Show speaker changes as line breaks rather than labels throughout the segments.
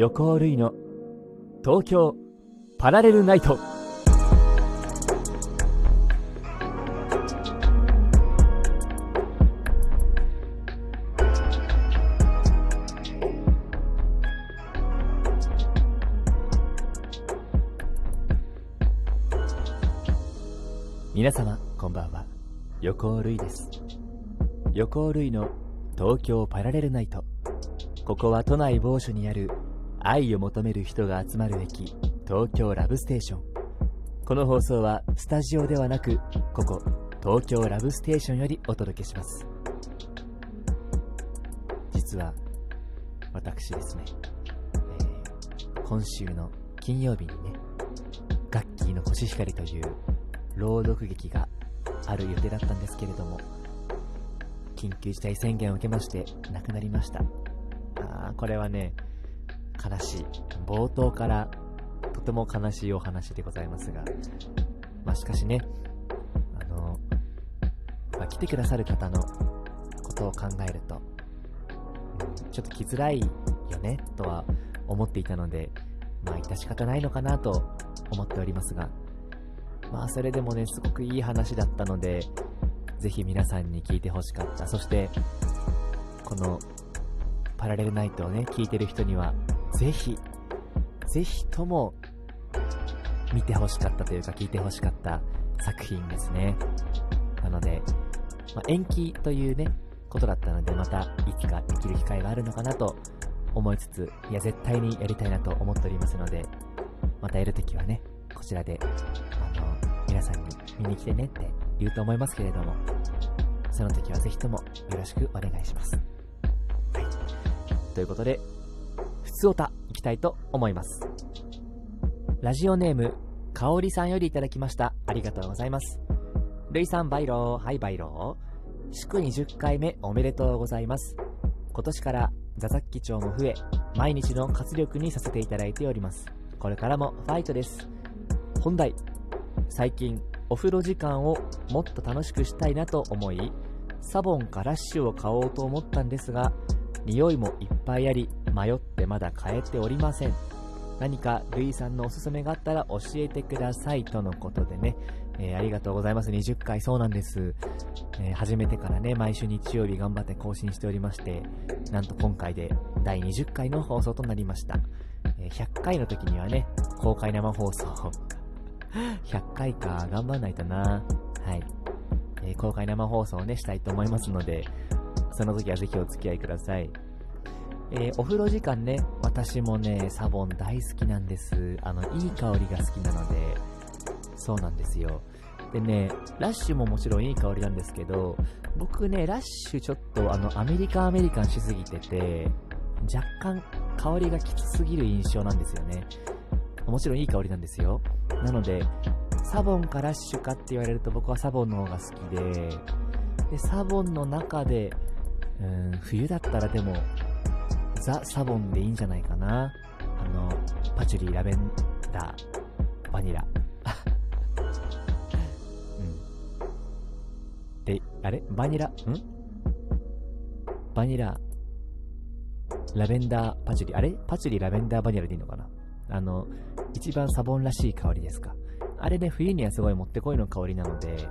横尾類の。東京パラレルナイト。皆様こんばんは。横尾類です。横尾類の東京パラレルナイト。ここは都内某所にある愛を求める人が集まる駅東京ラブステーション。この放送はスタジオではなくここ東京ラブステーションよりお届けします。実は私ですね、えー、今週の金曜日にねガッキーのコシヒカリという朗読劇がある予定だったんですけれども緊急事態宣言を受けまして亡くなりました。あこれはね悲しい。冒頭からとても悲しいお話でございますが、まあ、しかしねあの、まあ、来てくださる方のことを考えると、ちょっと来づらいよねとは思っていたのでまあ致し方ないのかなと思っておりますが。まあそれでもねすごくいい話だったのでぜひ皆さんに聞いてほしかった。そしてこのパラレルナイトをね聞いてる人にはぜひぜひとも見てほしかったというか聞いてほしかった作品ですねなので、まあ、延期というねことだったのでまたいつかできる機会があるのかなと思いつついや絶対にやりたいなと思っておりますのでまたやるときはねこちらであの皆さんに見に来てねって言うと思いますけれどもその時はぜひともよろしくお願いします。はい。ということで、つおたいきたいと思います。ラジオネーム、かおりさんよりいただきました。ありがとうございます。るいさん、バイロー。はい、バイロー。祝20回目おめでとうございます。今年から座雑記帳も増え、毎日の活力にさせていただいております。これからもファイトです。本題、最近お風呂時間をもっと楽しくしたいなと思いサボンかラッシュを買おうと思ったんですが匂いもいっぱいあり迷ってまだ買えておりません。何かルイさんのおすすめがあったら教えてくださいとのことでね、えー、ありがとうございます。20回。そうなんです、えー、初めてからね毎週日曜日頑張って更新しておりましてなんと今回で第20回の放送となりました、えー、100回の時にはね公開生放送。100回か、頑張んないとな。はい。えー、公開生放送をね、したいと思いますので、その時はぜひお付き合いください。えー、お風呂時間ね、私もね、サボン大好きなんです。あの、いい香りが好きなので、そうなんですよ。でね、ラッシュももちろんいい香りなんですけど、僕ね、ラッシュちょっとあの、アメリカアメリカンしすぎてて、若干香りがきつすぎる印象なんですよね。もちろんいい香りなんですよ。なので、サボンかラッシュかって言われると僕はサボンの方が好きで、で、サボンの中で、うん、冬だったらでも、ザ・サボンでいいんじゃないかな。あの、パチュリー、ラベンダー、バニラ。うん。で、あれ？バニラ、ん？バニラ、ラベンダー、パチュリー、あれ？パチュリー、ラベンダー、バニラでいいのかな？あの、一番サボンらしい香りですか。あれね、冬にはすごいもってこいの香りなので、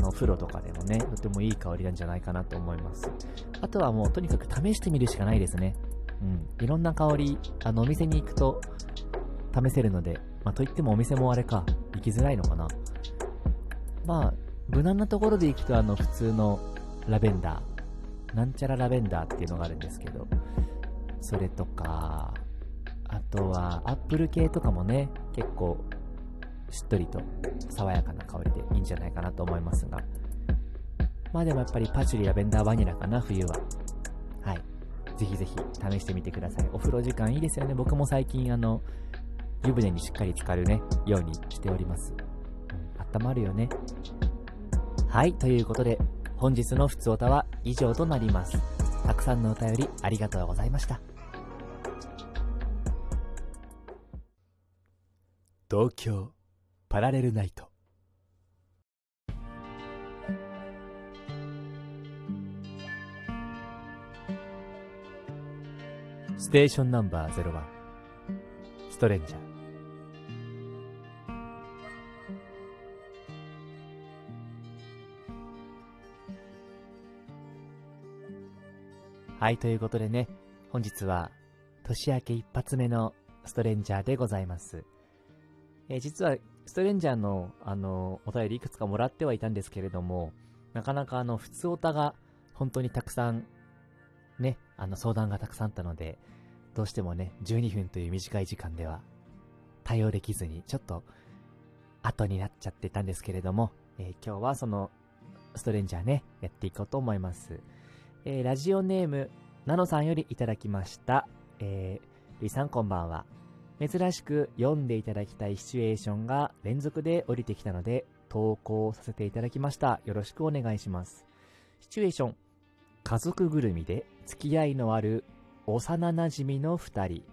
あの、風呂とかでもね、とてもいい香りなんじゃないかなと思います。あとはもうとにかく試してみるしかないですね。うん。いろんな香り、あの、お店に行くと試せるので、まあ、といってもお店もあれか、行きづらいのかな。まあ、無難なところで行くと、あの、普通のラベンダー、なんちゃらラベンダーっていうのがあるんですけど、それとか、あとは、アップル系とかもね、結構、しっとりと爽やかな香りでいいんじゃないかなと思いますが。まあでもやっぱりパチュリ、ラベンダー、バニラかな、冬は。はい。ぜひぜひ試してみてください。お風呂時間いいですよね。僕も最近あの、湯船にしっかり浸かるね、ようにしております。うん、温まるよね。はい、ということで、本日のふつおたは以上となります。たくさんのお便りありがとうございました。東京パラレルナイトステーションナンバー01トレンジャー。はい、ということでね、本日は年明け一発目のストレンジャーでございます。えー、実は、ストレンジャーの、あの、お便りいくつかもらってはいたんですけれども、なかなかあの、普通オタが本当にたくさん、ね、あの、相談がたくさんあったので、どうしてもね、12分という短い時間では対応できずに、ちょっと後になっちゃってたんですけれども、えー、今日はその、ストレンジャーね、やっていこうと思います。えー、ラジオネーム、ナノさんよりいただきました。えー、リさんこんばんは。珍しく読んでいただきたいシチュエーションが連続で降りてきたので、投稿させていただきました。よろしくお願いします。シチュエーション。家族ぐるみで付き合いのある幼馴染の二人。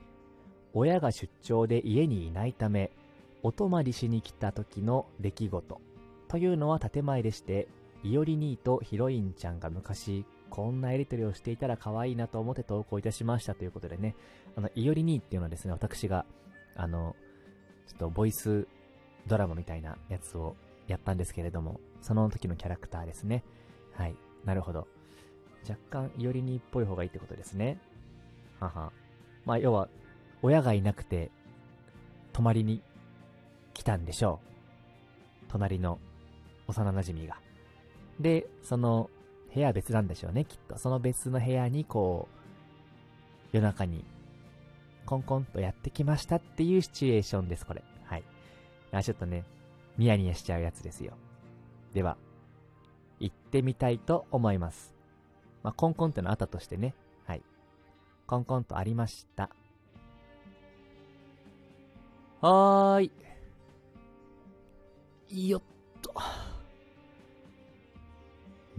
親が出張で家にいないため、お泊まりしに来た時の出来事。というのは建前でして、いおり兄とヒロインちゃんが昔こんなやりとりをしていたら可愛いなと思って投稿いたしましたということでね、あの、いおりにっていうのはですね、私が、あの、ちょっとボイスドラマみたいなやつをやったんですけれども、その時のキャラクターですね。はい。なるほど。若干、いおりにっぽい方がいいってことですね。はは。まあ、要は、親がいなくて、泊まりに来たんでしょう。隣の幼馴染が。で、その部屋別なんでしょうね、きっと。その別の部屋にこう、夜中に、コンコンとやってきましたっていうシチュエーションです、これ。はい。あ、ちょっとね、ニヤニヤしちゃうやつですよ。では、行ってみたいと思います。まあ、コンコンってのあったとしてね。はい。コンコンとありました。はーい。よっと。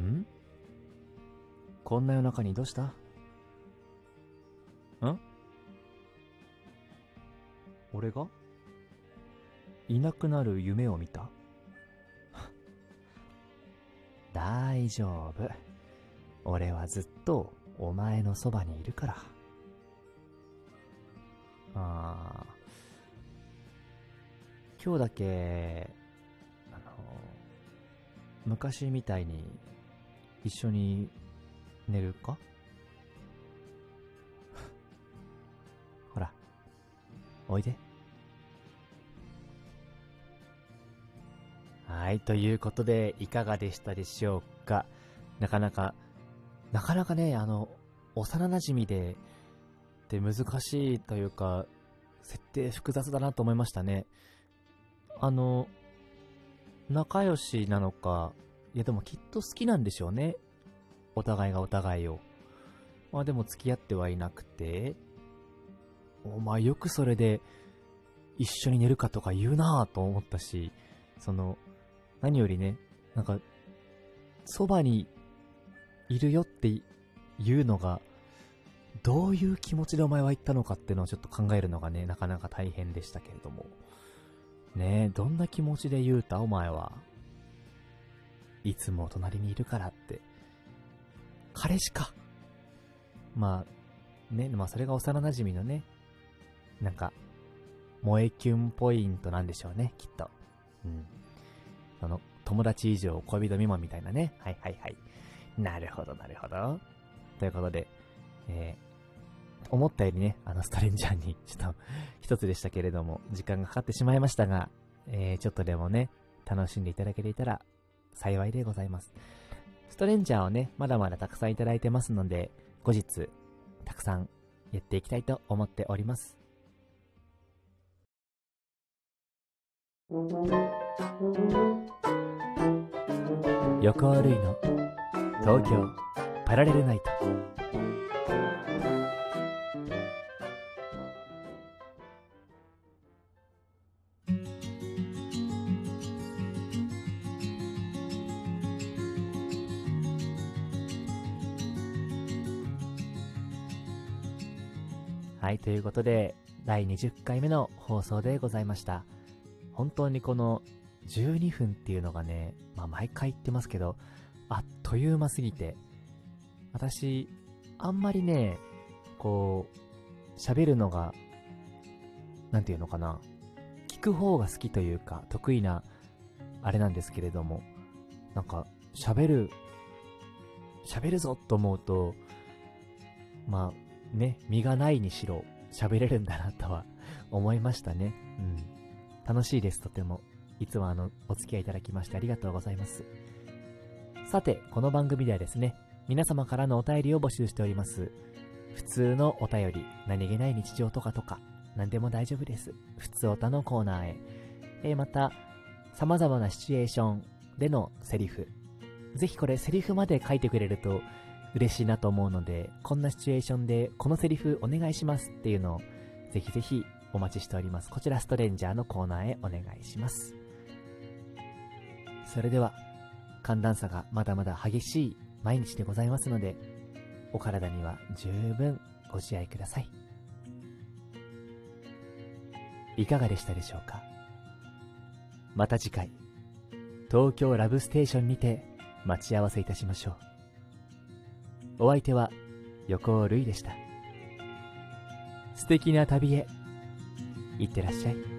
ん？こんな夜中にどうした？ん？俺が？いなくなる夢を見た？大丈夫。俺はずっとお前のそばにいるから。ああ。今日だけ、あの、昔みたいに一緒に寝るか？ほら、おいで。はい、ということで、いかがでしたでしょうか？なかなか、なかなかね、あの、幼馴染で、って難しいというか、設定複雑だなと思いましたね。あの、仲良しなのか、いやでもきっと好きなんでしょうね。お互いがお互いを。まあでも付き合ってはいなくて、お前よくそれで一緒に寝るかとか言うなぁと思ったし、その、何よりね、なんか、そばにいるよっていうのが、どういう気持ちでお前は言ったのかっていうのをちょっと考えるのがね、なかなか大変でしたけれども。ねえ、どんな気持ちで言うた？お前は。いつも隣にいるからって彼氏か。まあ、ね、まあそれが幼馴染のね、なんか、萌えキュンポイントなんでしょうね、きっと。うん。その、友達以上恋人未満みたいなね。はいはいはい。なるほどなるほど。ということで、えー、思ったよりね、あのストレンジャーに、ちょっと、一つでしたけれども、時間がかかってしまいましたが、えー、ちょっとでもね、楽しんでいただけていたら、幸いでございます。ストレンジャーをね、まだまだたくさんいただいてますので、後日、たくさんやっていきたいと思っております。横尾類の東京パラレルナイトはい、ということで、第20回目の放送でございました。本当にこの12分っていうのがね、まあ毎回言ってますけど、あっという間すぎて、私、あんまりね、こう、喋るのがなんていうのかな、聞く方が好きというか、得意な、あれなんですけれども、なんか、喋る、喋るぞと思うと、まあ、ね、身がないにしろ、喋れるんだなとは思いましたね。うん。楽しいです、とても。いつもあの、お付き合いいただきましてありがとうございます。さて、この番組ではですね、皆様からのお便りを募集しております。普通のお便り、何気ない日常とかとか、何でも大丈夫です。普通おたのコーナーへ。えー、また、様々なシチュエーションでのセリフ。ぜひこれセリフまで書いてくれると嬉しいなと思うので、こんなシチュエーションでこのセリフお願いしますっていうのを、ぜひぜひお待ちしております。こちらストレンジャーのコーナーへお願いします。それでは、寒暖差がまだまだ激しい毎日でございますので、お体には十分ご自愛ください。いかがでしたでしょうか？また次回、東京ラブステーションにて待ち合わせいたしましょう。お相手は横尾瑠衣でした。素敵な旅へ、いってらっしゃい。